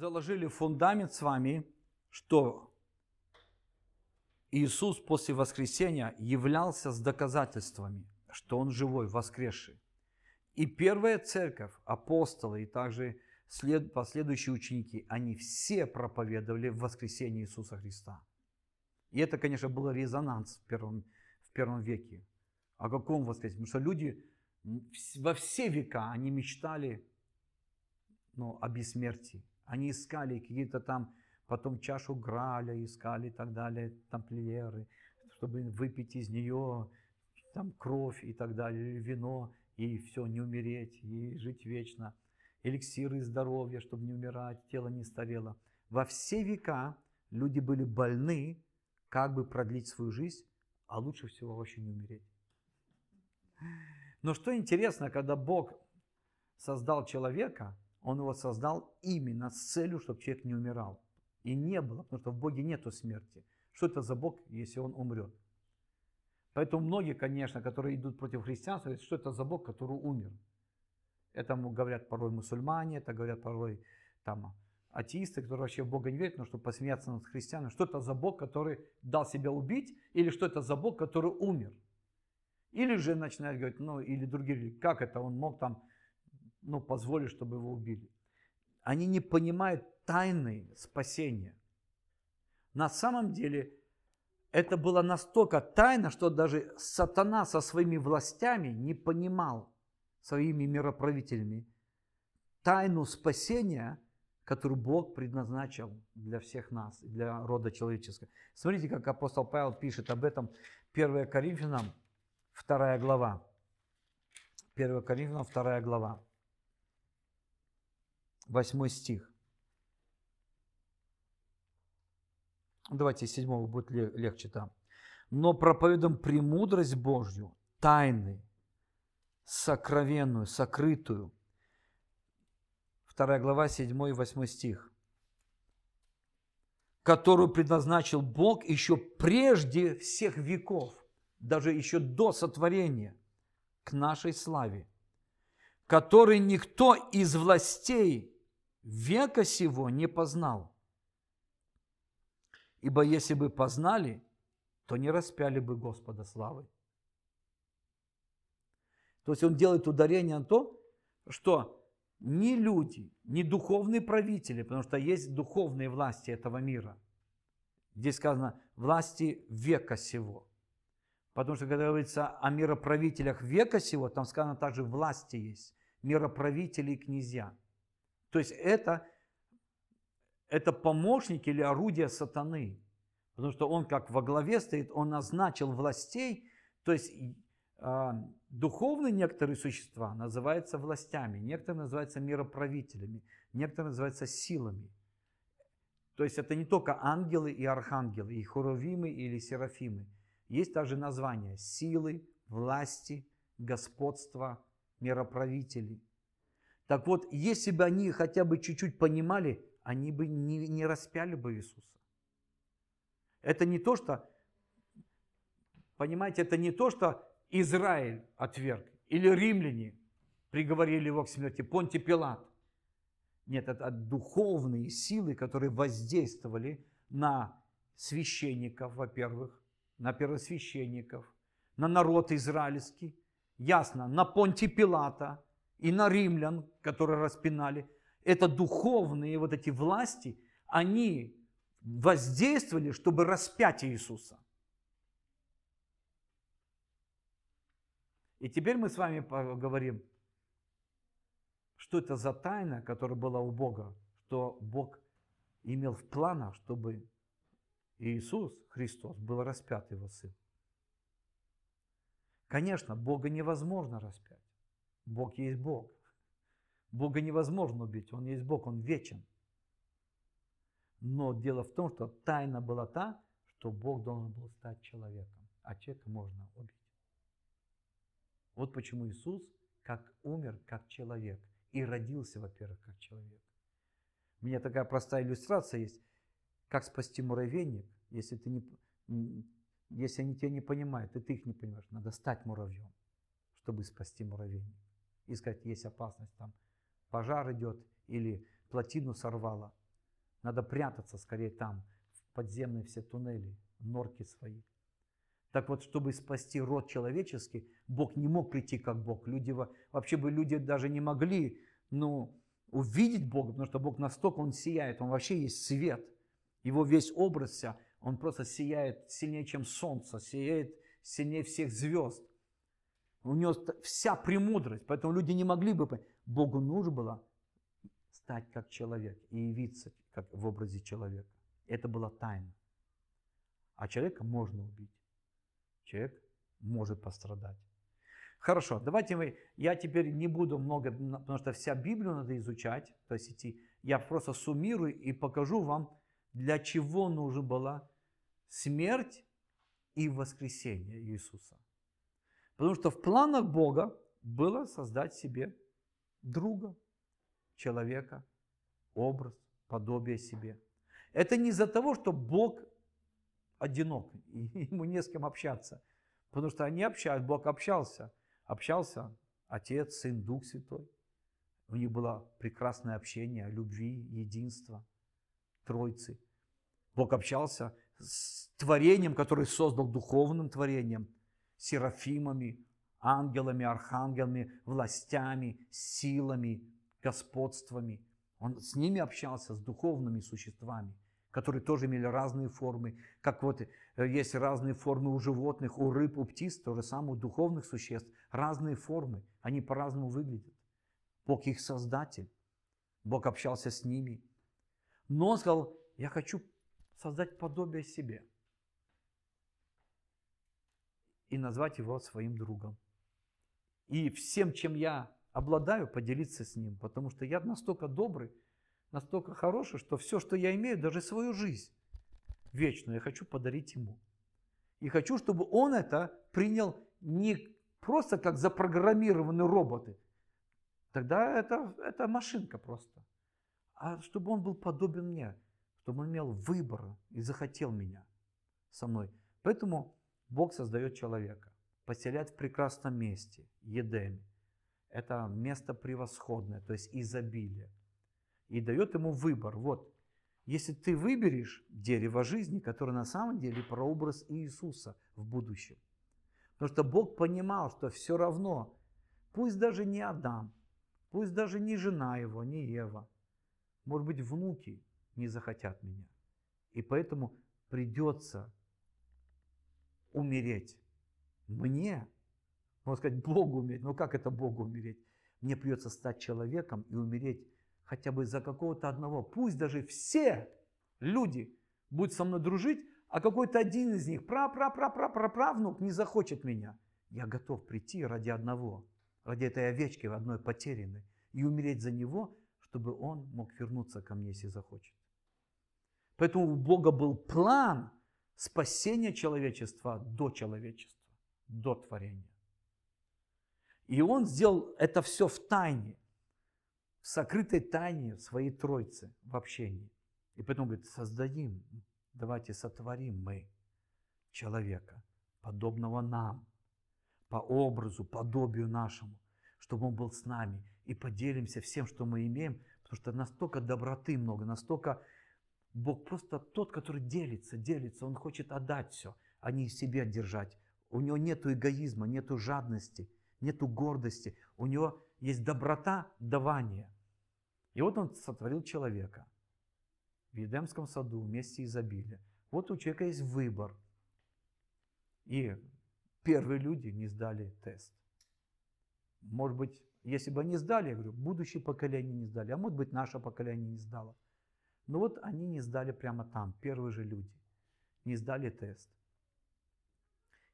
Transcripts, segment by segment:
заложили фундамент с вами, что Иисус после воскресения являлся с доказательствами, что Он живой, воскресший. И первая церковь, апостолы и также след, последующие ученики, они все проповедовали в воскресение Иисуса Христа. И это, конечно, был резонанс в первом, в первом веке. О каком воскресении? Потому что люди во все века, они мечтали ну, о бессмертии. Они искали какие-то там, потом чашу Граля искали и так далее, тамплиеры, чтобы выпить из нее там кровь и так далее, или вино, и все, не умереть, и жить вечно. Эликсиры здоровья, чтобы не умирать, тело не старело. Во все века люди были больны, как бы продлить свою жизнь, а лучше всего вообще не умереть. Но что интересно, когда Бог создал человека, Он его создал именно с целью, чтобы человек не умирал. И не было, потому что в Боге нету смерти. Что это за Бог, если Он умрет? Поэтому многие, конечно, которые идут против христианства, говорят, что это за Бог, который умер. Это говорят порой мусульмане, это говорят порой там, атеисты, которые вообще в Бога не верят, но чтобы посмеяться над христианами. Что это за Бог, который дал себя убить, или что это за Бог, который умер? Или же начинают говорить, ну, или другие, как это он мог там, ну, позволить, чтобы его убили. Они не понимают тайны спасения. На самом деле, это было настолько тайно, что даже сатана со своими властями не понимал, своими мироправителями, тайну спасения, которую Бог предназначил для всех нас, для рода человеческого. Смотрите, как апостол Павел пишет об этом 1 Коринфянам, Вторая глава. 1 Коринфянам, вторая глава. Восьмой стих. Давайте с седьмого будет легче там. Но проповедуем премудрость Божью, тайны, сокровенную, сокрытую. Вторая глава, седьмой и восьмой стих. Которую предназначил Бог еще прежде всех веков даже еще до сотворения, к нашей славе, который никто из властей века сего не познал. Ибо если бы познали, то не распяли бы Господа славы. То есть он делает ударение на то, что ни люди, ни духовные правители, потому что есть духовные власти этого мира. Здесь сказано власти века сего – Потому что, когда говорится о мироправителях века сего, там сказано также власти есть, мироправители и князья. То есть это, это помощники или орудия сатаны. Потому что он как во главе стоит, он назначил властей, то есть э, духовные некоторые существа называются властями, некоторые называются мироправителями, некоторые называются силами. То есть это не только ангелы и архангелы, и хуровимы или серафимы – есть также названия силы, власти, господства, мироправителей. Так вот, если бы они хотя бы чуть-чуть понимали, они бы не, не распяли бы Иисуса. Это не то, что, понимаете, это не то, что Израиль отверг, или римляне приговорили его к смерти, Понти Пилат. Нет, это духовные силы, которые воздействовали на священников, во-первых, на первосвященников, на народ израильский, ясно, на Понти Пилата и на римлян, которые распинали. Это духовные вот эти власти, они воздействовали, чтобы распять Иисуса. И теперь мы с вами поговорим, что это за тайна, которая была у Бога, что Бог имел в планах, чтобы Иисус Христос был распят его сын. Конечно, Бога невозможно распять. Бог есть Бог. Бога невозможно убить, Он есть Бог, Он вечен. Но дело в том, что тайна была та, что Бог должен был стать человеком, а человека можно убить. Вот почему Иисус как умер как человек и родился, во-первых, как человек. У меня такая простая иллюстрация есть. Как спасти муравейник, если, ты не, если они тебя не понимают, и ты их не понимаешь? Надо стать муравьем, чтобы спасти муравейник. И сказать, есть опасность, там пожар идет или плотину сорвало. Надо прятаться скорее там, в подземные все туннели, норки свои. Так вот, чтобы спасти род человеческий, Бог не мог прийти как Бог. Люди, вообще бы люди даже не могли ну, увидеть Бога, потому что Бог настолько, Он сияет, Он вообще есть свет. Его весь образ вся, Он просто сияет сильнее, чем солнце, сияет сильнее всех звезд. У него вся премудрость, поэтому люди не могли бы понять. Богу нужно было стать как человек и явиться как в образе человека. Это была тайна. А человека можно убить. Человек может пострадать. Хорошо, давайте мы, я теперь не буду много, потому что вся Библию надо изучать, то есть идти. Я просто суммирую и покажу вам, для чего нужна была смерть и воскресение Иисуса. Потому что в планах Бога было создать себе друга, человека, образ, подобие себе. Это не из-за того, что Бог одинок, и ему не с кем общаться. Потому что они общались, Бог общался. Общался Отец, Сын, Дух Святой. У них было прекрасное общение, любви, единства, Троицы. Бог общался с творением, которое создал духовным творением, серафимами, ангелами, архангелами, властями, силами, господствами. Он с ними общался, с духовными существами, которые тоже имели разные формы. Как вот э, есть разные формы у животных, у рыб, у птиц, то же самое у духовных существ. Разные формы, они по-разному выглядят. Бог их создатель. Бог общался с ними. Но сказал, я хочу создать подобие себе и назвать его своим другом. И всем, чем я обладаю, поделиться с ним, потому что я настолько добрый, настолько хороший, что все, что я имею, даже свою жизнь вечную, я хочу подарить ему. И хочу, чтобы он это принял не просто как запрограммированные роботы, тогда это, это машинка просто, а чтобы он был подобен мне, чтобы он имел выбор и захотел меня со мной. Поэтому Бог создает человека, поселяет в прекрасном месте, Едеме. Это место превосходное, то есть изобилие. И дает ему выбор. Вот, если ты выберешь дерево жизни, которое на самом деле прообраз Иисуса в будущем. Потому что Бог понимал, что все равно, пусть даже не Адам, пусть даже не жена его, не Ева, может быть, внуки не захотят меня. И поэтому придется умереть мне, можно сказать, Богу умереть. Но как это Богу умереть? Мне придется стать человеком и умереть хотя бы за какого-то одного. Пусть даже все люди будут со мной дружить, а какой-то один из них, пра-пра-пра-пра-правнук, не захочет меня. Я готов прийти ради одного, ради этой овечки одной потерянной, и умереть за него, чтобы он мог вернуться ко мне, если захочет. Поэтому у Бога был план спасения человечества до человечества, до творения. И Он сделал это все в тайне, в сокрытой тайне своей Троицы, в общении. И поэтому говорит, создадим, давайте сотворим мы человека, подобного нам, по образу, подобию нашему, чтобы он был с нами, и поделимся всем, что мы имеем, потому что настолько доброты много, настолько Бог просто тот, который делится, делится, Он хочет отдать все, а не себе держать. У Него нет эгоизма, нет жадности, нет гордости, у Него есть доброта давания. И вот Он сотворил человека в Едемском саду вместе изобилия. Вот у человека есть выбор. И первые люди не сдали тест. Может быть, если бы они сдали, я говорю, будущее поколение не сдали, а может быть, наше поколение не сдало. Но вот они не сдали прямо там, первые же люди. Не сдали тест.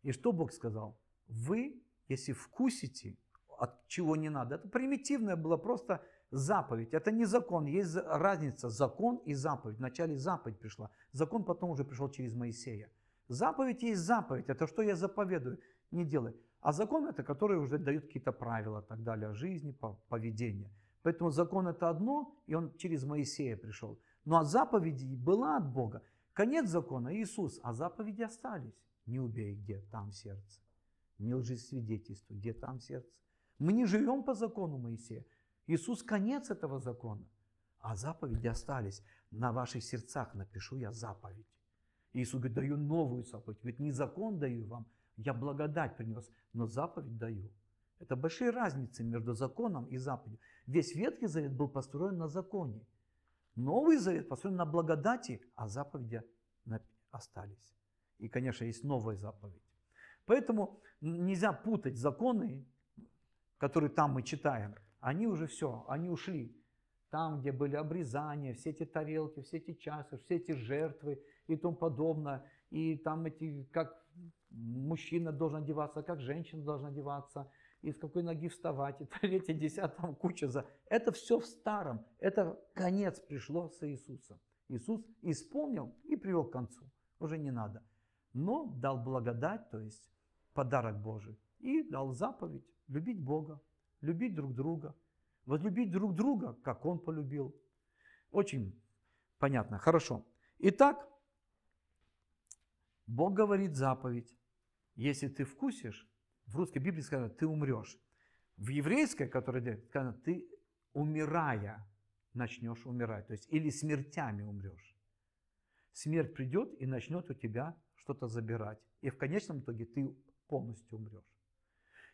И что Бог сказал? Вы, если вкусите, от чего не надо, это примитивное было просто заповедь. Это не закон, есть разница закон и заповедь. Вначале заповедь пришла, закон потом уже пришел через Моисея. Заповедь есть заповедь, это что я заповедую, не делай. А закон это, который уже дает какие-то правила так далее жизни, поведения. Поэтому закон это одно, и он через Моисея пришел. Ну а заповеди была от Бога. Конец закона Иисус, а заповеди остались. Не убей, где там сердце. Не лжесвидетельствуй, где там сердце. Мы не живем по закону Моисея. Иисус конец этого закона. а заповеди остались. На ваших сердцах напишу я заповедь. Иисус говорит, даю новую заповедь. Говорит, не закон даю вам, я благодать принес, но заповедь даю. Это большие разницы между законом и заповедью. Весь Ветхий Завет был построен на законе. Новый Завет построен на благодати, а заповеди остались. И, конечно, есть новая заповедь. Поэтому нельзя путать законы, которые там мы читаем. Они уже все, они ушли. Там, где были обрезания, все эти тарелки, все эти часы, все эти жертвы и тому подобное. И там эти, как мужчина должен одеваться, как женщина должна одеваться, и с какой ноги вставать, и третье, десятое, куча за... Это все в старом. Это конец пришло с Иисусом. Иисус исполнил и привел к концу. Уже не надо. Но дал благодать, то есть подарок Божий. И дал заповедь любить Бога, любить друг друга, возлюбить друг друга, как Он полюбил. Очень понятно. Хорошо. Итак, Бог говорит заповедь. Если ты вкусишь, в русской Библии сказано, ты умрешь. В еврейской, которая сказано, ты умирая начнешь умирать. То есть или смертями умрешь. Смерть придет и начнет у тебя что-то забирать. И в конечном итоге ты полностью умрешь.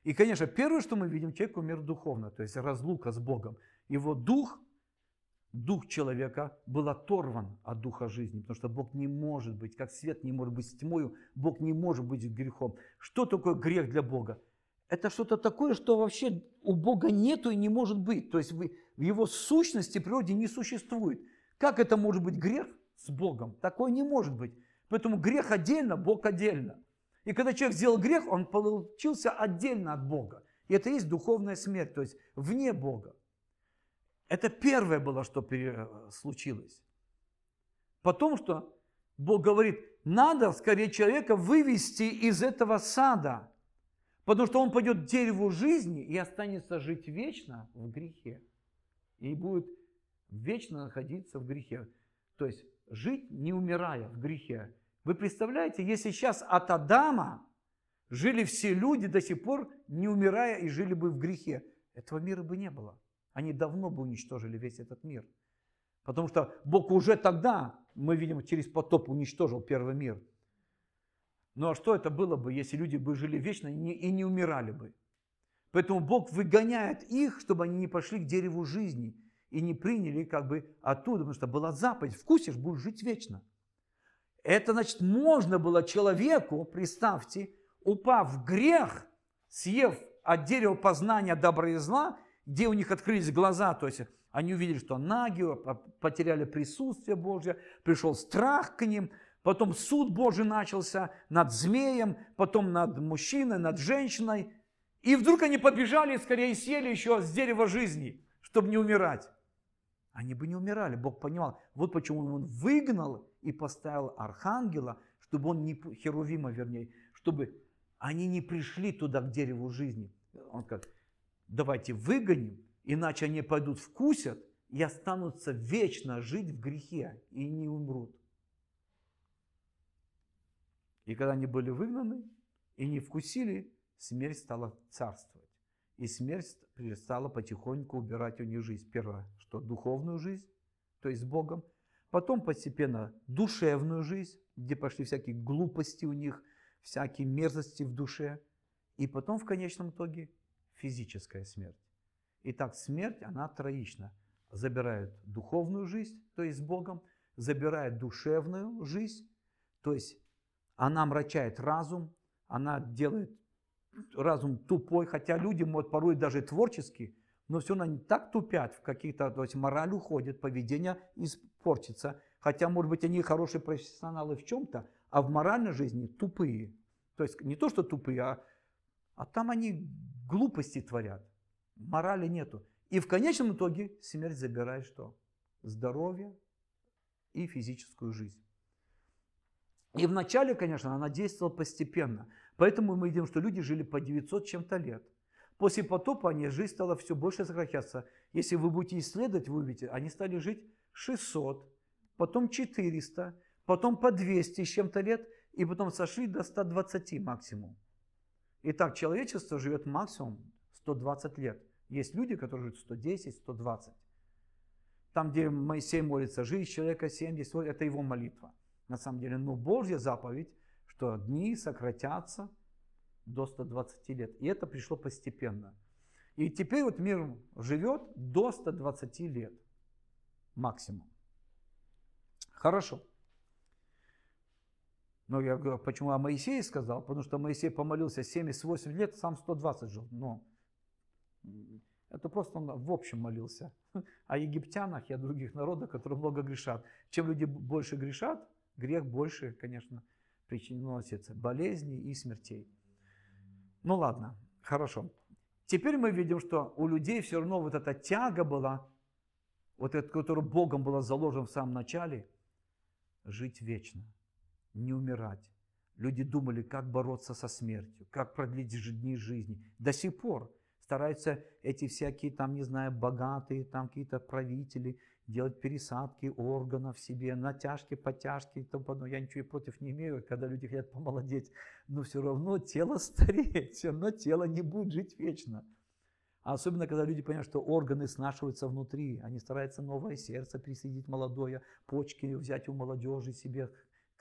И, конечно, первое, что мы видим, человек умер духовно, то есть разлука с Богом. Его дух, дух человека был оторван от духа жизни, потому что Бог не может быть, как свет не может быть с тьмою, Бог не может быть грехом. Что такое грех для Бога? Это что-то такое, что вообще у Бога нету и не может быть. То есть в его сущности, природе не существует. Как это может быть грех с Богом? Такое не может быть. Поэтому грех отдельно, Бог отдельно. И когда человек сделал грех, он получился отдельно от Бога. И это и есть духовная смерть, то есть вне Бога. Это первое было, что случилось. Потом, что Бог говорит, надо скорее человека вывести из этого сада, потому что он пойдет к дереву жизни и останется жить вечно в грехе. И будет вечно находиться в грехе. То есть жить не умирая в грехе. Вы представляете, если сейчас от Адама жили все люди до сих пор, не умирая и жили бы в грехе, этого мира бы не было. Они давно бы уничтожили весь этот мир. Потому что Бог уже тогда, мы видим, через потоп уничтожил первый мир. Ну а что это было бы, если люди бы жили вечно и не, умирали бы? Поэтому Бог выгоняет их, чтобы они не пошли к дереву жизни и не приняли как бы оттуда, потому что была заповедь, вкусишь, будешь жить вечно. Это значит, можно было человеку, представьте, упав в грех, съев от дерева познания добра и зла, где у них открылись глаза, то есть они увидели, что наги, потеряли присутствие Божье, пришел страх к ним, потом суд Божий начался над змеем, потом над мужчиной, над женщиной. И вдруг они побежали и скорее сели еще с дерева жизни, чтобы не умирать. Они бы не умирали. Бог понимал. Вот почему Он выгнал и поставил архангела, чтобы он не, Херувима вернее, чтобы они не пришли туда к дереву жизни. Он как, давайте выгоним, иначе они пойдут вкусят и останутся вечно жить в грехе и не умрут. И когда они были выгнаны и не вкусили, смерть стала царствовать. И смерть перестала потихоньку убирать у них жизнь. Первое, что духовную жизнь, то есть с Богом. Потом постепенно душевную жизнь, где пошли всякие глупости у них, всякие мерзости в душе. И потом в конечном итоге физическая смерть. Итак, смерть, она троична. Забирает духовную жизнь, то есть с Богом, забирает душевную жизнь, то есть она мрачает разум, она делает разум тупой, хотя люди, могут порой даже творчески, но все равно они так тупят, в каких-то, то есть мораль уходит, поведение испортится. Хотя, может быть, они хорошие профессионалы в чем-то, а в моральной жизни тупые. То есть не то, что тупые, а, а там они глупости творят. Морали нету. И в конечном итоге смерть забирает что? Здоровье и физическую жизнь. И вначале, конечно, она действовала постепенно. Поэтому мы видим, что люди жили по 900 чем-то лет. После потопа они, жизнь стала все больше сокращаться. Если вы будете исследовать, вы увидите, они стали жить 600, потом 400, потом по 200 с чем-то лет, и потом сошли до 120 максимум. Итак, человечество живет максимум 120 лет. Есть люди, которые живут 110, 120. там, где Моисей молится, жизнь человека 70, вот это его молитва. На самом деле, но Божья заповедь, что дни сократятся до 120 лет. И это пришло постепенно. И теперь вот мир живет до 120 лет максимум. Хорошо. Но я говорю, почему о Моисее сказал? Потому что Моисей помолился 78 лет, сам 120 жил. Но это просто он в общем молился. О египтянах и о других народах, которые много грешат. Чем люди больше грешат, грех больше, конечно, приносится. Болезней и смертей. Ну ладно, хорошо. Теперь мы видим, что у людей все равно вот эта тяга была, вот эта, которая Богом была заложена в самом начале, жить вечно не умирать. Люди думали, как бороться со смертью, как продлить дни жизни. До сих пор стараются эти всякие, там, не знаю, богатые, там какие-то правители делать пересадки органов себе, натяжки, подтяжки и тому подобное. Я ничего против не имею, когда люди хотят помолодеть, но все равно тело стареет, все равно тело не будет жить вечно. А особенно, когда люди понимают, что органы снашиваются внутри, они стараются новое сердце присоединить молодое, почки взять у молодежи себе,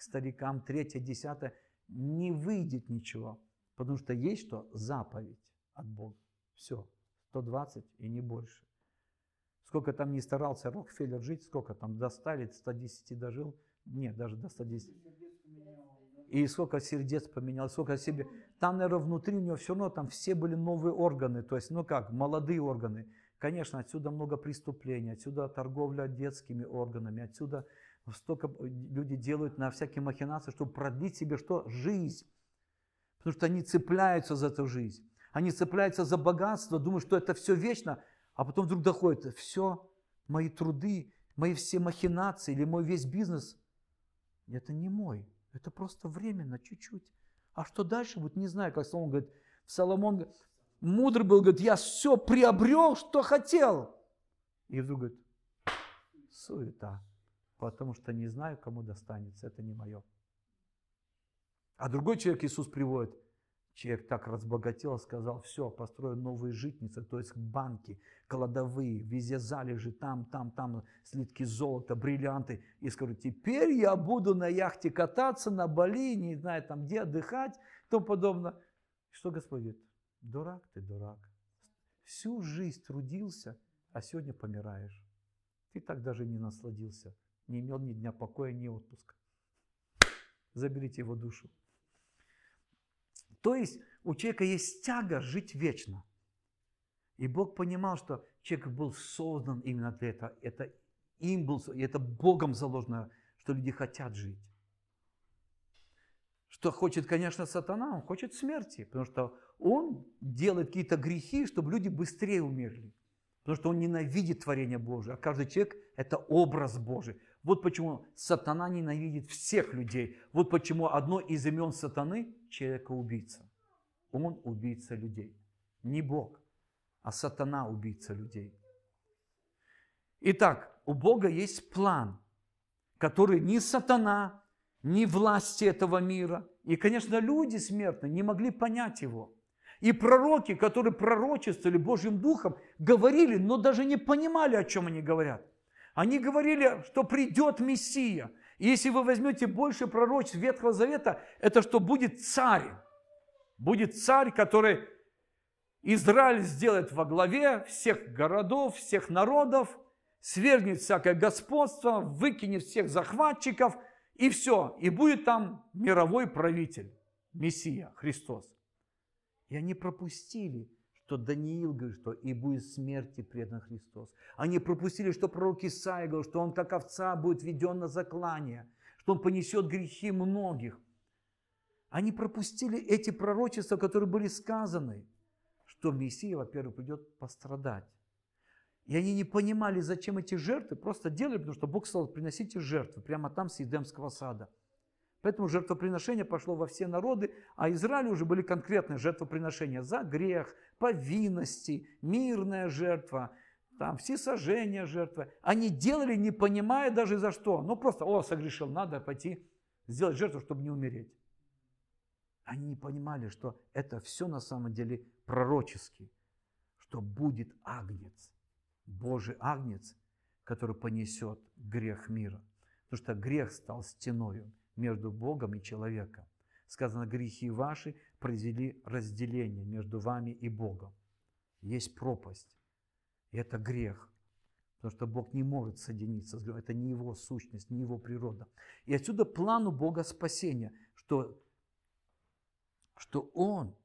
к старикам, третье, десятое, не выйдет ничего. Потому что есть что? Заповедь от Бога. Все. 120 и не больше. Сколько там не старался Рокфеллер жить, сколько там до 100 или 110 дожил? Нет, даже до 110. И сколько сердец поменял, сколько себе. Там, наверное, внутри у него все равно там все были новые органы. То есть, ну как, молодые органы. Конечно, отсюда много преступлений, отсюда торговля детскими органами, отсюда столько э, люди делают на всякие махинации, чтобы продлить себе что? Жизнь. Потому что они цепляются за эту жизнь. Они цепляются за богатство, думают, что это все вечно, а потом вдруг доходит, все, мои труды, мои все махинации или мой весь бизнес, это не мой, это просто временно, чуть-чуть. А что дальше будет, не знаю, как Соломон говорит, Соломон мудрый был, говорит, я все приобрел, что хотел. И вдруг говорит, суета потому что не знаю, кому достанется, это не мое. А другой человек Иисус приводит, человек так разбогател, сказал, все, построю новые житницы, то есть банки, кладовые, везде залежи, там, там, там, слитки золота, бриллианты. И скажу, теперь я буду на яхте кататься, на Бали, не знаю, там где отдыхать, тому подобное. Что Господь говорит? Дурак ты, дурак. Всю жизнь трудился, а сегодня помираешь. Ты так даже не насладился не имел ни дня покоя, ни отпуска. Заберите его душу. То есть у человека есть тяга жить вечно. И Бог понимал, что человек был создан именно для этого. Это им был, это Богом заложено, что люди хотят жить. Что хочет, конечно, сатана, он хочет смерти, потому что он делает какие-то грехи, чтобы люди быстрее умерли. Потому что он ненавидит творение Божие, а каждый человек – это образ Божий. Вот почему сатана ненавидит всех людей. Вот почему одно из имен сатаны – человека-убийца. Он убийца людей. Не Бог, а сатана убийца людей. Итак, у Бога есть план, который ни сатана, ни власти этого мира, и, конечно, люди смертные не могли понять его. И пророки, которые пророчествовали Божьим Духом, говорили, но даже не понимали, о чем они говорят. Они говорили, что придет Мессия. И если вы возьмете больше пророчеств Ветхого Завета, это что будет царь. Будет царь, который Израиль сделает во главе всех городов, всех народов, свергнет всякое господство, выкинет всех захватчиков, и все. И будет там мировой правитель, Мессия, Христос. И они пропустили что Даниил говорит, что и будет смерти предан Христос. Они пропустили, что пророк Исаия говорил, что он как овца будет введен на заклание, что он понесет грехи многих. Они пропустили эти пророчества, которые были сказаны, что Мессия, во-первых, придет пострадать. И они не понимали, зачем эти жертвы, просто делали, потому что Бог сказал, приносите жертвы прямо там с Едемского сада – Поэтому жертвоприношение пошло во все народы, а Израилю уже были конкретные жертвоприношения за грех, повинности, мирная жертва, там все сожжения жертвы. Они делали, не понимая даже за что. Ну просто, о, согрешил, надо пойти сделать жертву, чтобы не умереть. Они не понимали, что это все на самом деле пророчески, что будет агнец, Божий агнец, который понесет грех мира. Потому что грех стал стеною между Богом и человеком. Сказано, грехи ваши произвели разделение между вами и Богом. Есть пропасть. И это грех. Потому что Бог не может соединиться с. Это не его сущность, не его природа. И отсюда план у Бога спасения, что, что Он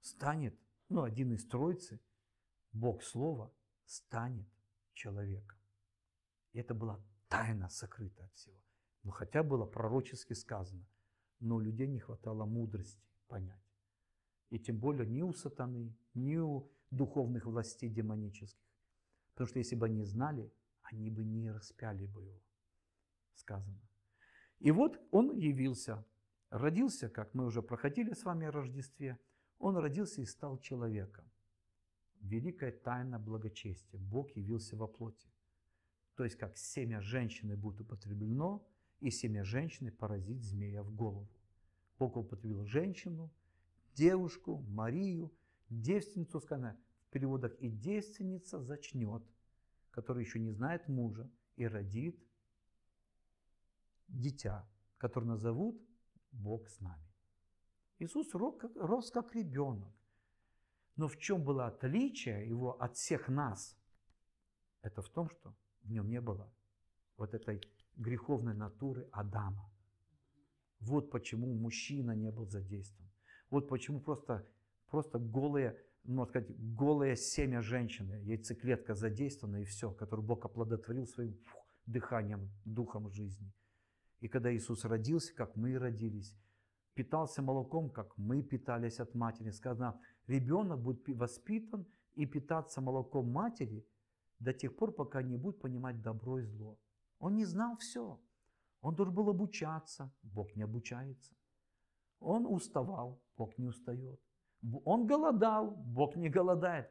станет, ну, один из троицы, Бог Слова, станет человеком. И это была тайна сокрыта от всего. Ну, хотя было пророчески сказано, но у людей не хватало мудрости понять. И тем более ни у сатаны, ни у духовных властей демонических. Потому что если бы они знали, они бы не распяли бы его, сказано. И вот он явился, родился, как мы уже проходили с вами о Рождестве, он родился и стал человеком. Великая тайна благочестия. Бог явился во плоти. То есть, как семя женщины будет употреблено, и семя женщины поразит змея в голову. Бог употребил женщину, девушку, Марию, девственницу, сказано в переводах, и девственница зачнет, которая еще не знает мужа, и родит дитя, которое назовут Бог с нами. Иисус рос как ребенок. Но в чем было отличие его от всех нас? Это в том, что в нем не было вот этой греховной натуры Адама. Вот почему мужчина не был задействован. Вот почему просто, просто голые, можно сказать, голое семя женщины, яйцеклетка задействована и все, которую Бог оплодотворил своим фух, дыханием, духом жизни. И когда Иисус родился, как мы родились, питался молоком, как мы питались от матери, сказано, ребенок будет воспитан и питаться молоком матери до тех пор, пока не будет понимать добро и зло. Он не знал все. Он должен был обучаться, Бог не обучается. Он уставал, Бог не устает. Он голодал, Бог не голодает.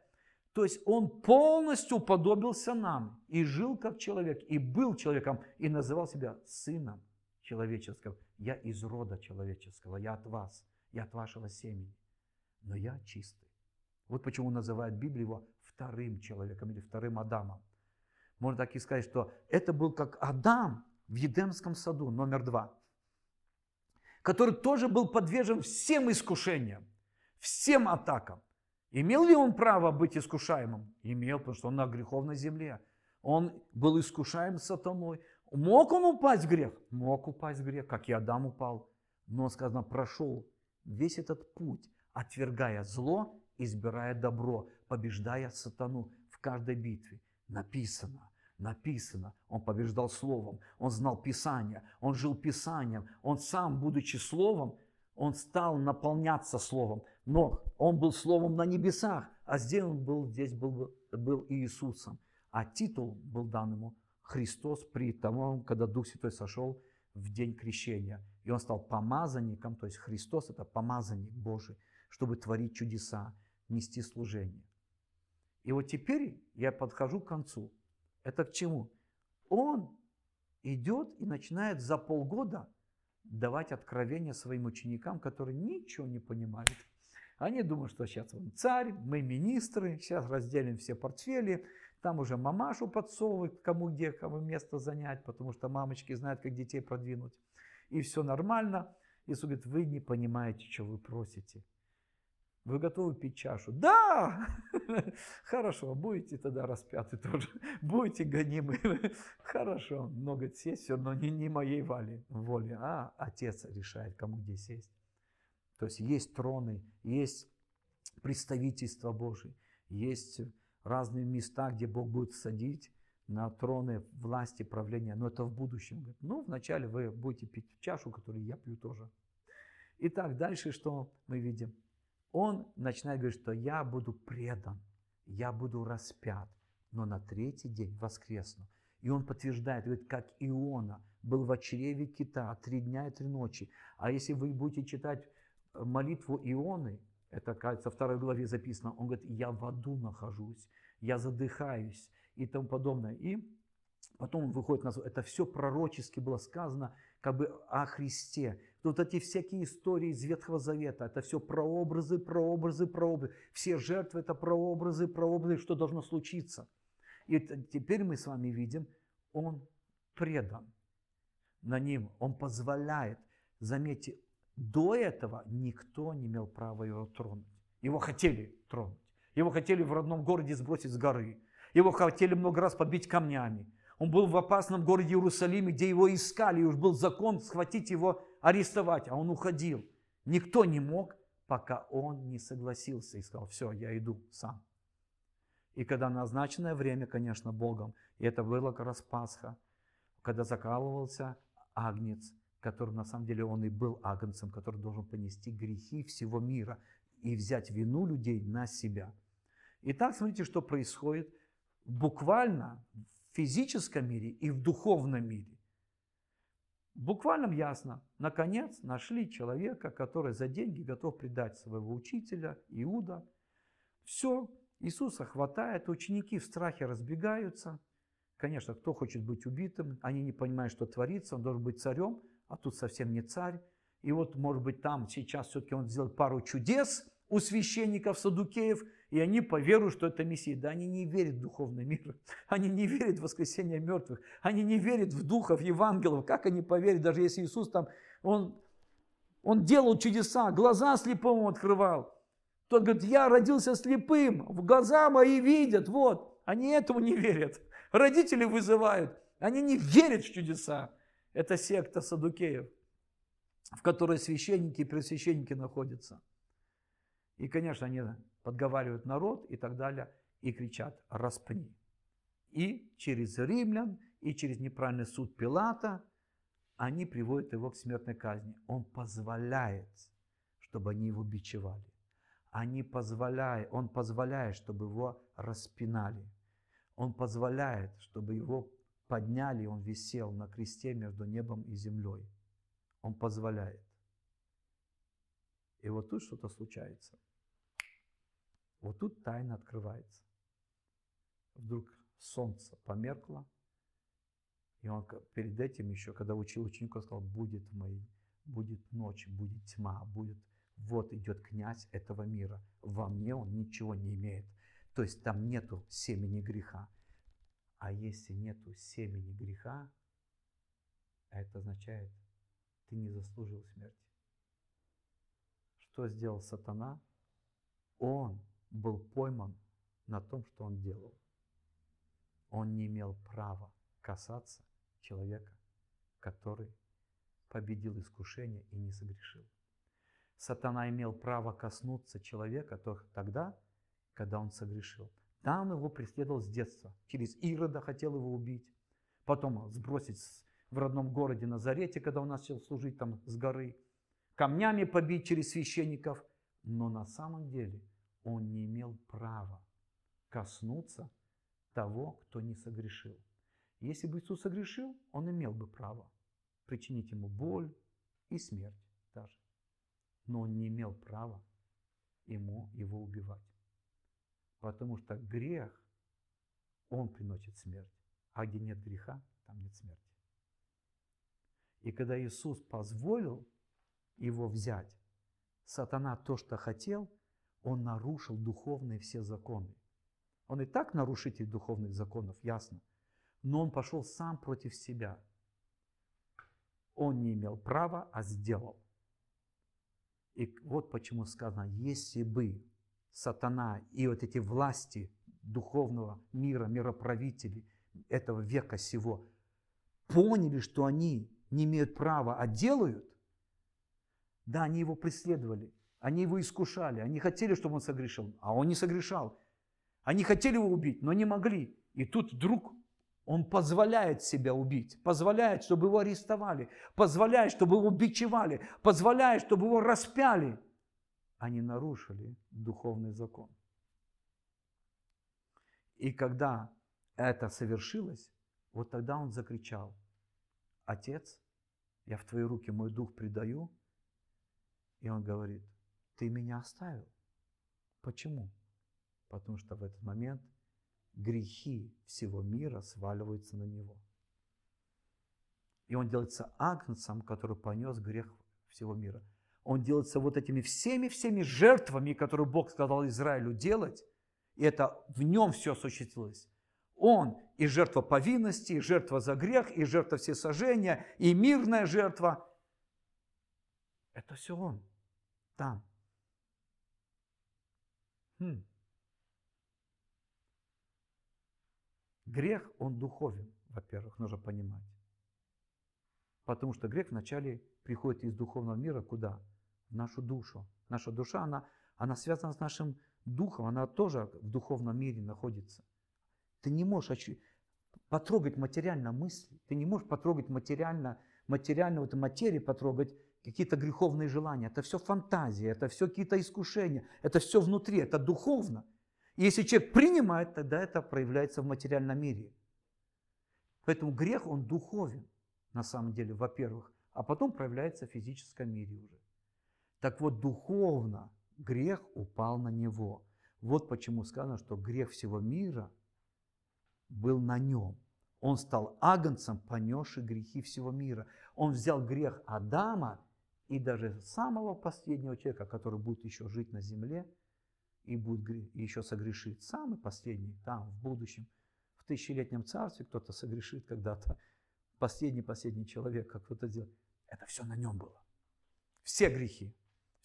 То есть он полностью уподобился нам и жил как человек, и был человеком, и называл себя сыном человеческого. Я из рода человеческого, я от вас, я от вашего семени. Но я чистый. Вот почему называют Библию его вторым человеком или вторым Адамом. Можно так и сказать, что это был как Адам в Едемском саду, номер два который тоже был подвержен всем искушениям, всем атакам. Имел ли он право быть искушаемым? Имел, потому что он на греховной земле. Он был искушаем сатаной. Мог он упасть в грех? Мог упасть в грех, как и Адам упал. Но, сказано, прошел весь этот путь, отвергая зло, избирая добро, побеждая сатану в каждой битве. Написано, Написано, он побеждал Словом, он знал Писание, он жил Писанием, он сам, будучи Словом, он стал наполняться Словом, но он был Словом на небесах, а здесь он был, здесь был, был Иисусом. А титул был дан ему Христос при том, когда Дух Святой сошел в день крещения. И он стал помазанником, то есть Христос это помазанник Божий, чтобы творить чудеса, нести служение. И вот теперь я подхожу к концу. Это к чему? Он идет и начинает за полгода давать откровения своим ученикам, которые ничего не понимают. Они думают, что сейчас он царь, мы министры, сейчас разделим все портфели, там уже мамашу подсовывают, кому где, кому место занять, потому что мамочки знают, как детей продвинуть. И все нормально. Иисус говорит, вы не понимаете, что вы просите. Вы готовы пить чашу? Да! Хорошо, будете тогда распяты тоже. Будете гонимы. Хорошо, много сесть, все равно не, не моей воли, воли, а Отец решает, кому где сесть. То есть есть троны, есть представительство Божие, есть разные места, где Бог будет садить на троны власти, правления, но это в будущем. Ну, вначале вы будете пить чашу, которую я пью тоже. Итак, дальше что мы видим? Он начинает говорить, что я буду предан, я буду распят, но на третий день воскресну. И он подтверждает, говорит, как Иона был в чреве кита три дня и три ночи. А если вы будете читать э, молитву Ионы, это, кажется, во второй главе записано, он говорит, я в аду нахожусь, я задыхаюсь и тому подобное. И потом выходит на это все пророчески было сказано как бы о Христе. Вот эти всякие истории из Ветхого Завета, это все прообразы, прообразы, прообразы. Все жертвы это прообразы, прообразы, что должно случиться. И теперь мы с вами видим, он предан. На ним он позволяет. Заметьте, до этого никто не имел права его тронуть. Его хотели тронуть. Его хотели в родном городе сбросить с горы. Его хотели много раз побить камнями. Он был в опасном городе Иерусалиме, где его искали, и уж был закон схватить его, арестовать, а он уходил. Никто не мог, пока он не согласился и сказал, все, я иду сам. И когда назначенное время, конечно, Богом, и это было как раз Пасха, когда закалывался агнец, который на самом деле он и был агнцем, который должен понести грехи всего мира и взять вину людей на себя. Итак, смотрите, что происходит буквально в физическом мире и в духовном мире. Буквальном ясно, наконец нашли человека, который за деньги готов предать своего учителя, Иуда. Все, Иисуса хватает, ученики в страхе разбегаются. Конечно, кто хочет быть убитым, они не понимают, что творится, он должен быть царем, а тут совсем не царь. И вот, может быть, там сейчас все-таки он сделал пару чудес у священников, садукеев, и они поверуют, что это Мессия. Да они не верят в духовный мир, они не верят в воскресение мертвых, они не верят в духов, Евангелов. Как они поверят, даже если Иисус там, он, он делал чудеса, глаза слепому открывал. Тот говорит, я родился слепым, в глаза мои видят, вот. Они этому не верят. Родители вызывают, они не верят в чудеса. Это секта садукеев, в которой священники и пресвященники находятся. И, конечно, они подговаривают народ и так далее, и кричат «распни». И через римлян, и через неправильный суд Пилата они приводят его к смертной казни. Он позволяет, чтобы они его бичевали. Они позволяют, он позволяет, чтобы его распинали. Он позволяет, чтобы его подняли, он висел на кресте между небом и землей. Он позволяет. И вот тут что-то случается. Вот тут тайна открывается. Вдруг солнце померкло, и он перед этим еще, когда учил учеников, сказал, будет мои, будет ночь, будет тьма, будет, вот идет князь этого мира, во мне он ничего не имеет. То есть там нету семени греха. А если нету семени греха, это означает, ты не заслужил смерти. Что сделал сатана? Он был пойман на том, что он делал. Он не имел права касаться человека, который победил искушение и не согрешил. Сатана имел право коснуться человека только тогда, когда он согрешил. Да, он его преследовал с детства. Через Ирода хотел его убить. Потом сбросить в родном городе Назарете, когда он начал служить там с горы. Камнями побить через священников. Но на самом деле он не имел права коснуться того, кто не согрешил. Если бы Иисус согрешил, он имел бы право причинить ему боль и смерть даже. Но он не имел права ему его убивать. Потому что грех, он приносит смерть. А где нет греха, там нет смерти. И когда Иисус позволил его взять, сатана то, что хотел, он нарушил духовные все законы. Он и так нарушитель духовных законов, ясно. Но он пошел сам против себя. Он не имел права, а сделал. И вот почему сказано, если бы сатана и вот эти власти духовного мира, мироправители этого века сего поняли, что они не имеют права, а делают, да, они его преследовали, они его искушали, они хотели, чтобы он согрешил, а он не согрешал. Они хотели его убить, но не могли. И тут вдруг он позволяет себя убить, позволяет, чтобы его арестовали, позволяет, чтобы его бичевали, позволяет, чтобы его распяли. Они нарушили духовный закон. И когда это совершилось, вот тогда он закричал, Отец, я в Твои руки мой дух предаю. И он говорит, ты меня оставил. Почему? Потому что в этот момент грехи всего мира сваливаются на него. И он делается агнцем, который понес грех всего мира. Он делается вот этими всеми-всеми жертвами, которые Бог сказал Израилю делать, и это в нем все осуществилось. Он и жертва повинности, и жертва за грех, и жертва всесожжения, и мирная жертва. Это все Он там. Хм. Грех, он духовен, во-первых, нужно понимать. Потому что грех вначале приходит из духовного мира куда? В нашу душу. Наша душа, она, она связана с нашим духом, она тоже в духовном мире находится. Ты не можешь потрогать материально мысли, ты не можешь потрогать материально, материально вот материи потрогать какие-то греховные желания. Это все фантазия, это все какие-то искушения, это все внутри, это духовно. И если человек принимает, тогда это проявляется в материальном мире. Поэтому грех, он духовен на самом деле, во-первых, а потом проявляется в физическом мире уже. Так вот, духовно грех упал на него. Вот почему сказано, что грех всего мира был на нем. Он стал агнцем, понесший грехи всего мира. Он взял грех Адама и даже самого последнего человека, который будет еще жить на земле и будет еще согрешить. Самый последний, там, в будущем, в тысячелетнем царстве кто-то согрешит когда-то. Последний-последний человек, как кто-то сделал. Это все на нем было. Все грехи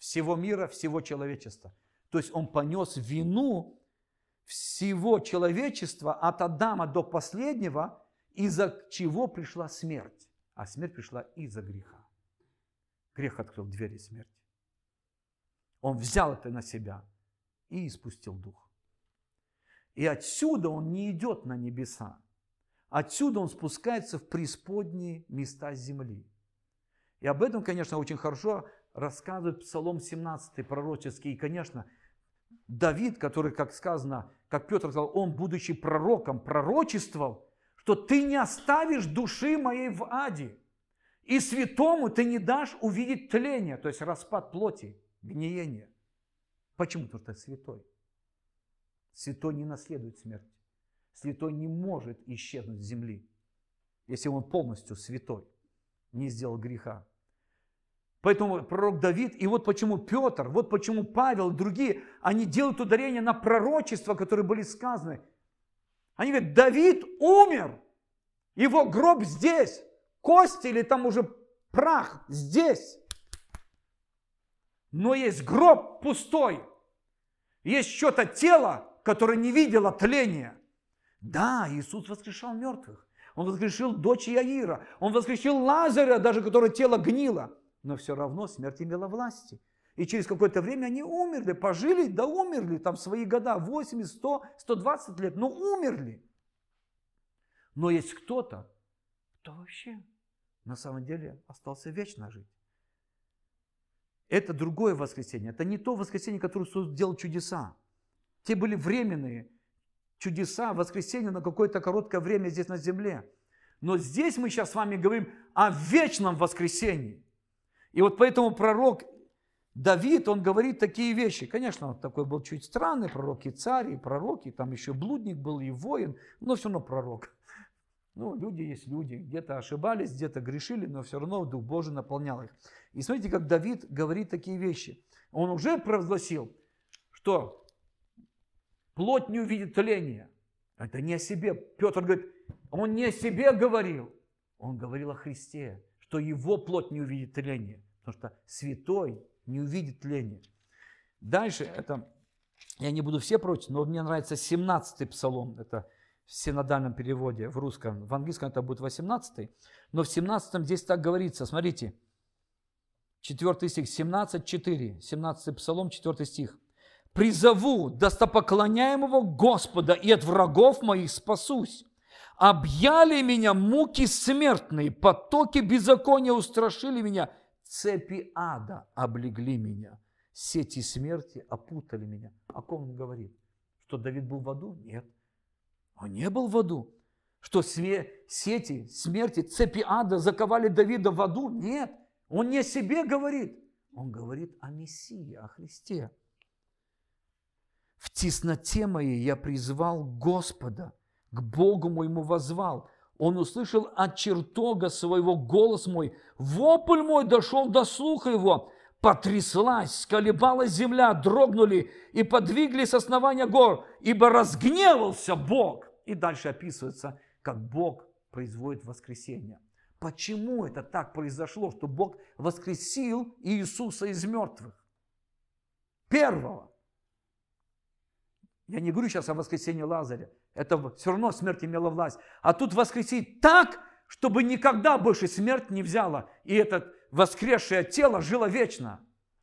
всего мира, всего человечества. То есть он понес вину всего человечества от Адама до последнего, из-за чего пришла смерть. А смерть пришла из-за греха. Грех открыл двери смерти. Он взял это на себя и испустил дух. И отсюда он не идет на небеса. Отсюда он спускается в преисподние места земли. И об этом, конечно, очень хорошо рассказывает Псалом 17 пророческий. И, конечно, Давид, который, как сказано, как Петр сказал, он, будучи пророком, пророчествовал, что ты не оставишь души моей в аде, и святому ты не дашь увидеть тление, то есть распад плоти, гниение. Почему? Потому что святой. Святой не наследует смерть. Святой не может исчезнуть с земли, если он полностью святой, не сделал греха. Поэтому пророк Давид, и вот почему Петр, вот почему Павел другие, они делают ударение на пророчества, которые были сказаны. Они говорят, Давид умер, его гроб здесь, кости или там уже прах здесь. Но есть гроб пустой, есть что-то тело, которое не видело тления. Да, Иисус воскрешал мертвых. Он воскрешил дочь Яира. Он воскрешил Лазаря, даже которое тело гнило но все равно смерть имела власти. И через какое-то время они умерли, пожили, да умерли, там свои года, 80, 100, 120 лет, но умерли. Но есть кто-то, кто вообще на самом деле остался вечно жить. Это другое воскресенье, это не то воскресенье, которое Иисус делал чудеса. Те были временные чудеса, воскресенье на какое-то короткое время здесь на земле. Но здесь мы сейчас с вами говорим о вечном воскресенье. И вот поэтому пророк Давид, он говорит такие вещи. Конечно, он такой был чуть странный, пророк и царь, и пророк, и там еще блудник был, и воин, но все равно пророк. Ну, люди есть люди, где-то ошибались, где-то грешили, но все равно Дух Божий наполнял их. И смотрите, как Давид говорит такие вещи. Он уже провозгласил, что плоть не увидит тления. Это не о себе. Петр говорит, он не о себе говорил, он говорил о Христе что его плоть не увидит тления. Потому что святой не увидит тления. Дальше, это, я не буду все прочь, но мне нравится 17-й псалом, это в синодальном переводе, в русском, в английском это будет 18-й, но в 17-м здесь так говорится, смотрите, 4 стих, 17, 4, 17 псалом, 4 стих. «Призову достопоклоняемого Господа, и от врагов моих спасусь. Объяли меня муки смертные, потоки беззакония устрашили меня, цепи ада облегли меня, сети смерти опутали меня. О ком он говорит? Что Давид был в аду? Нет. Он не был в аду. Что сети смерти, цепи ада заковали Давида в аду? Нет. Он не о себе говорит. Он говорит о Мессии, о Христе. В тесноте моей я призвал Господа – к Богу моему возвал. Он услышал от чертога своего голос мой. Вопль мой дошел до слуха его. Потряслась, сколебалась земля, дрогнули и подвиглись основания гор, ибо разгневался Бог. И дальше описывается, как Бог производит воскресение. Почему это так произошло, что Бог воскресил Иисуса из мертвых? Первого. Я не говорю сейчас о воскресении Лазаря. Это все равно смерть имела власть. А тут воскресить так, чтобы никогда больше смерть не взяла. И это воскресшее тело жило вечно.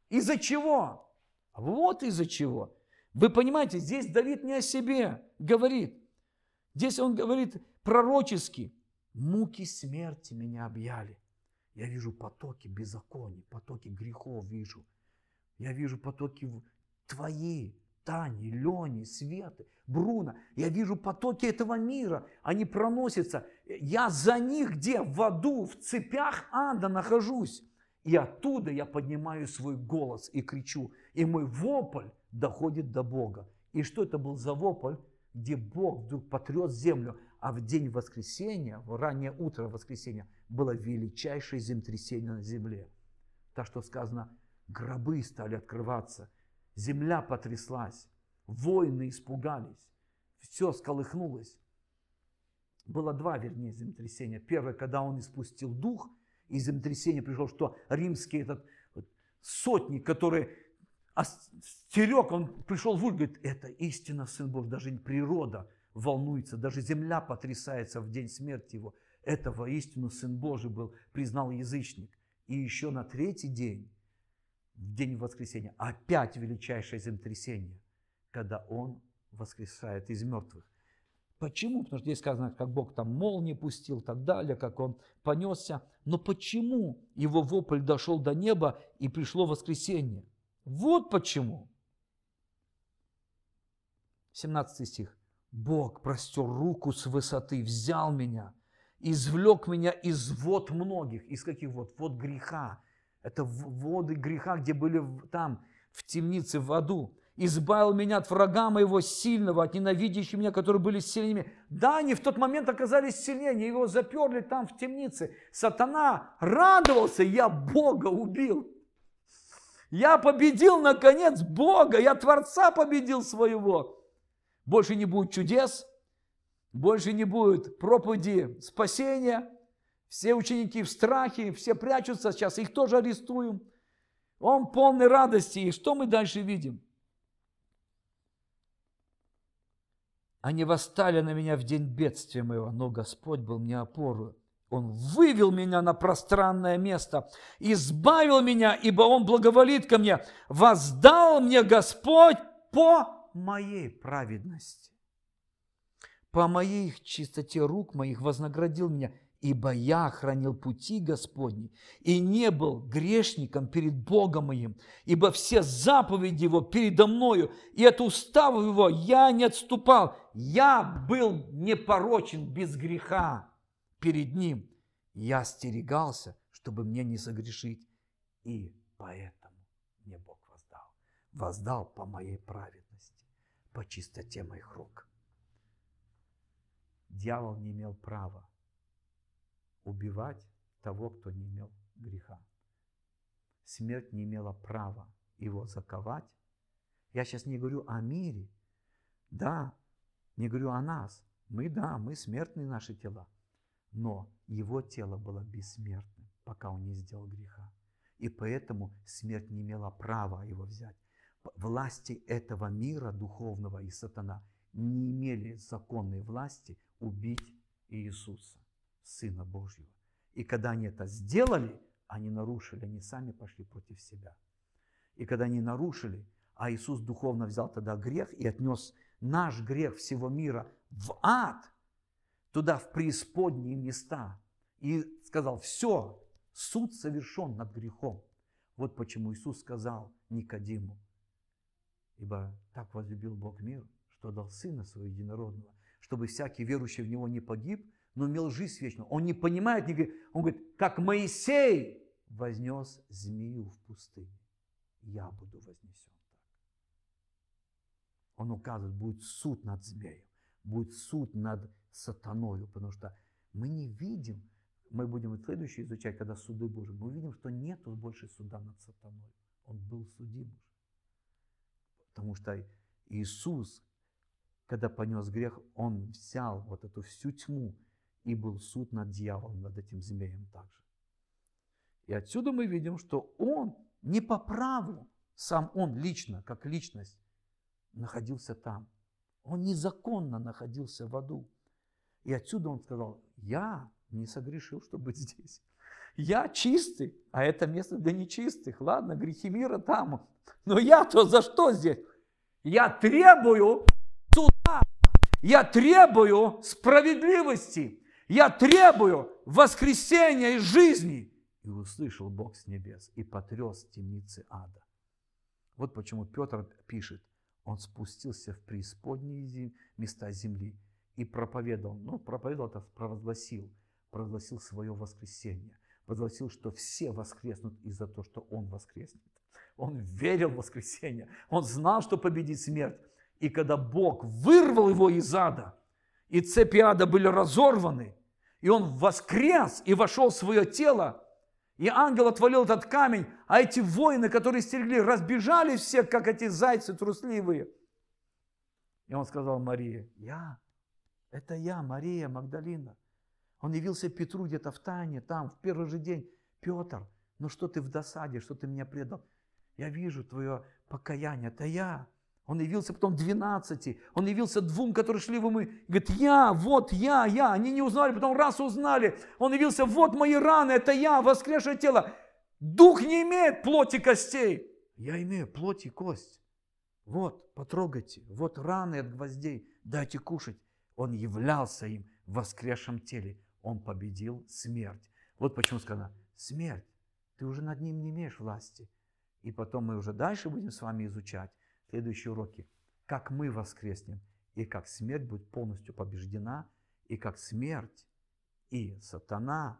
Из-за чего? Вот из-за чего. Вы понимаете, здесь Давид не о себе говорит. Здесь он говорит пророчески. Муки смерти меня объяли. Я вижу потоки беззаконий, потоки грехов вижу. Я вижу потоки твои, Тани, Лени, Светы, Бруно. Я вижу потоки этого мира. Они проносятся. Я за них где? В аду, в цепях ада нахожусь. И оттуда я поднимаю свой голос и кричу. И мой вопль доходит до Бога. И что это был за вопль? Где Бог вдруг потрет землю. А в день воскресения, в раннее утро воскресения, было величайшее землетрясение на земле. Так что сказано, гробы стали открываться – Земля потряслась, воины испугались, все сколыхнулось. Было два, вернее, землетрясения. Первое, когда он испустил дух, и землетрясение пришло, что римский этот сотник, который стерег, он пришел в ульт, говорит, это истина Сын Божий, даже природа волнуется, даже земля потрясается в день смерти его. Это воистину Сын Божий был, признал язычник. И еще на третий день в день воскресения, опять величайшее землетрясение, когда он воскресает из мертвых. Почему? Потому что здесь сказано, как Бог там молнии пустил и так далее, как он понесся. Но почему его вопль дошел до неба и пришло воскресение? Вот почему. 17 стих. Бог простер руку с высоты, взял меня, извлек меня из вод многих. Из каких вод? Вод греха, это воды греха, где были там, в темнице, в аду. Избавил меня от врага моего сильного, от ненавидящих меня, которые были сильными. Да, они в тот момент оказались сильнее, его заперли там в темнице. Сатана радовался, я Бога убил. Я победил, наконец, Бога, я Творца победил своего. Больше не будет чудес, больше не будет проповеди спасения, все ученики в страхе, все прячутся, сейчас их тоже арестуем. Он полный радости. И что мы дальше видим? Они восстали на меня в день бедствия моего, но Господь был мне опорою. Он вывел меня на пространное место, избавил меня, ибо Он благоволит ко мне. Воздал мне Господь по моей праведности. По моей чистоте рук моих вознаградил меня ибо я хранил пути Господни и не был грешником перед Богом моим, ибо все заповеди Его передо мною, и от уставов Его я не отступал. Я был непорочен без греха перед Ним. Я остерегался, чтобы мне не согрешить, и поэтому мне Бог воздал. Воздал по моей праведности, по чистоте моих рук. Дьявол не имел права убивать того, кто не имел греха. Смерть не имела права его заковать. Я сейчас не говорю о мире, да, не говорю о нас. Мы, да, мы смертные наши тела. Но его тело было бессмертным, пока он не сделал греха. И поэтому смерть не имела права его взять. Власти этого мира духовного и сатана не имели законной власти убить Иисуса. Сына Божьего. И когда они это сделали, они нарушили, они сами пошли против себя. И когда они нарушили, а Иисус духовно взял тогда грех и отнес наш грех всего мира в ад, туда, в преисподние места, и сказал, все, суд совершен над грехом. Вот почему Иисус сказал Никодиму, ибо так возлюбил Бог мир, что дал Сына Своего Единородного, чтобы всякий верующий в Него не погиб, но имел жизнь вечную. Он не понимает, не он говорит, как Моисей вознес змею в пустыне, я буду вознесен. Он указывает, будет суд над змеем, будет суд над сатаною, потому что мы не видим, мы будем и следующее изучать, когда суды Божьи, мы увидим, что нет больше суда над сатаной. Он был судим уже. Потому что Иисус когда понес грех, он взял вот эту всю тьму, и был суд над дьяволом, над этим змеем также. И отсюда мы видим, что он не по праву, сам он лично, как личность, находился там. Он незаконно находился в аду. И отсюда он сказал, я не согрешил, чтобы быть здесь. Я чистый, а это место для нечистых. Ладно, грехи мира там. Но я-то за что здесь? Я требую суда. Я требую справедливости. Я требую воскресения из жизни. И услышал Бог с небес и потряс темницы ада. Вот почему Петр пишет, он спустился в преисподние места земли и проповедовал. Ну, проповедовал это, провозгласил. Провозгласил свое воскресение. Провозгласил, что все воскреснут из-за того, что он воскреснет. Он верил в воскресение. Он знал, что победит смерть. И когда Бог вырвал его из ада, и цепи ада были разорваны, и он воскрес и вошел в свое тело, и ангел отвалил этот камень, а эти воины, которые стерегли, разбежались все, как эти зайцы трусливые. И он сказал Марии, я, это я, Мария Магдалина. Он явился Петру где-то в тайне, там, в первый же день. Петр, ну что ты в досаде, что ты меня предал? Я вижу твое покаяние, это я. Он явился потом 12, он явился двум, которые шли в умы. Говорит, я, вот я, я. Они не узнали, потом раз узнали. Он явился, вот мои раны, это я, воскресшее тело. Дух не имеет плоти костей. Я имею плоть и кость. Вот, потрогайте, вот раны от гвоздей, дайте кушать. Он являлся им в воскресшем теле. Он победил смерть. Вот почему сказано, смерть, ты уже над ним не имеешь власти. И потом мы уже дальше будем с вами изучать следующие уроки, как мы воскреснем, и как смерть будет полностью побеждена, и как смерть и сатана,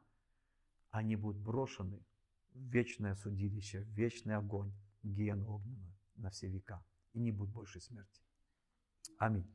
они будут брошены в вечное судилище, в вечный огонь, гиену огненную на все века. И не будет больше смерти. Аминь.